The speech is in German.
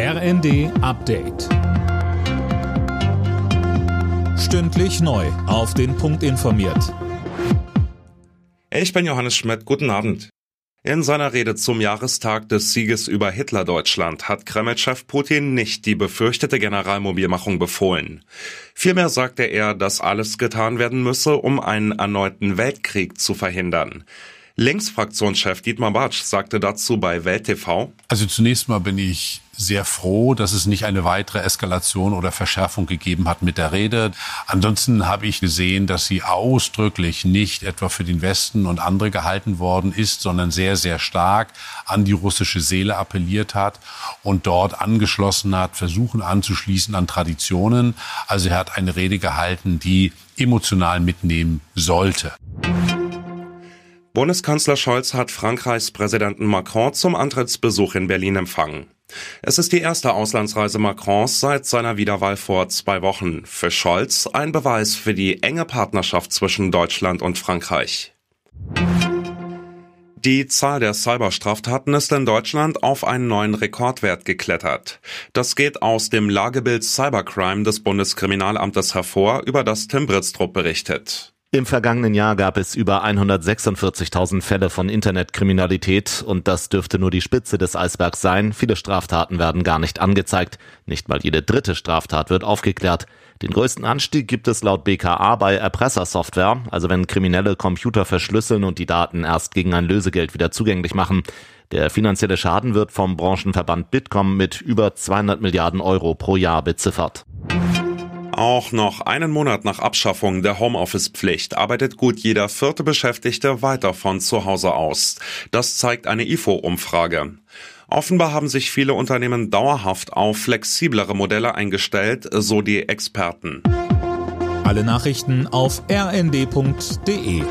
RND Update. Stündlich neu. Auf den Punkt informiert. Ich bin Johannes Schmidt. Guten Abend. In seiner Rede zum Jahrestag des Sieges über Hitler-Deutschland hat Kreml-Chef Putin nicht die befürchtete Generalmobilmachung befohlen. Vielmehr sagte er, dass alles getan werden müsse, um einen erneuten Weltkrieg zu verhindern. Linksfraktionschef Dietmar Bartsch sagte dazu bei Welt TV. Also zunächst mal bin ich sehr froh, dass es nicht eine weitere Eskalation oder Verschärfung gegeben hat mit der Rede. Ansonsten habe ich gesehen, dass sie ausdrücklich nicht etwa für den Westen und andere gehalten worden ist, sondern sehr, sehr stark an die russische Seele appelliert hat und dort angeschlossen hat, versuchen anzuschließen an Traditionen. Also er hat eine Rede gehalten, die emotional mitnehmen sollte. Bundeskanzler Scholz hat Frankreichs Präsidenten Macron zum Antrittsbesuch in Berlin empfangen. Es ist die erste Auslandsreise Macrons seit seiner Wiederwahl vor zwei Wochen. Für Scholz ein Beweis für die enge Partnerschaft zwischen Deutschland und Frankreich. Die Zahl der Cyberstraftaten ist in Deutschland auf einen neuen Rekordwert geklettert. Das geht aus dem Lagebild Cybercrime des Bundeskriminalamtes hervor, über das Tim Britztrup berichtet. Im vergangenen Jahr gab es über 146.000 Fälle von Internetkriminalität und das dürfte nur die Spitze des Eisbergs sein. Viele Straftaten werden gar nicht angezeigt. Nicht mal jede dritte Straftat wird aufgeklärt. Den größten Anstieg gibt es laut BKA bei Erpressersoftware, also wenn Kriminelle Computer verschlüsseln und die Daten erst gegen ein Lösegeld wieder zugänglich machen. Der finanzielle Schaden wird vom Branchenverband Bitkom mit über 200 Milliarden Euro pro Jahr beziffert. Auch noch einen Monat nach Abschaffung der Homeoffice-Pflicht arbeitet gut jeder vierte Beschäftigte weiter von zu Hause aus. Das zeigt eine IFO-Umfrage. Offenbar haben sich viele Unternehmen dauerhaft auf flexiblere Modelle eingestellt, so die Experten. Alle Nachrichten auf rnd.de